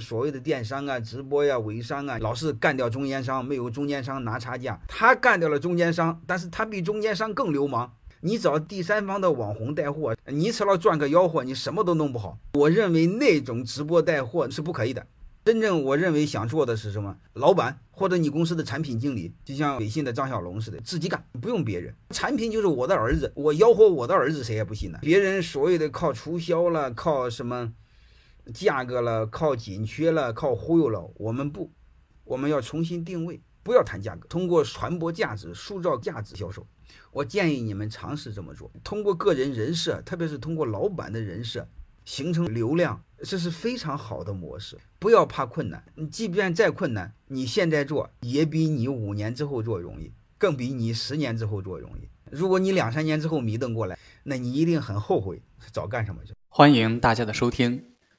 所谓的电商啊、直播呀、微商啊，老是干掉中间商，没有中间商拿差价。他干掉了中间商，但是他比中间商更流氓。你找第三方的网红带货，你除了赚个吆喝，你什么都弄不好。我认为那种直播带货是不可以的。真正我认为想做的是什么？老板或者你公司的产品经理，就像微信的张小龙似的，自己干，不用别人。产品就是我的儿子，我吆喝我的儿子，谁也不信呢。别人所谓的靠促销了，靠什么价格了，靠紧缺了，靠忽悠了，我们不，我们要重新定位，不要谈价格，通过传播价值、塑造价值销售。我建议你们尝试这么做，通过个人人设，特别是通过老板的人设。形成流量，这是非常好的模式。不要怕困难，你即便再困难，你现在做也比你五年之后做容易，更比你十年之后做容易。如果你两三年之后迷瞪过来，那你一定很后悔早干什么去。欢迎大家的收听，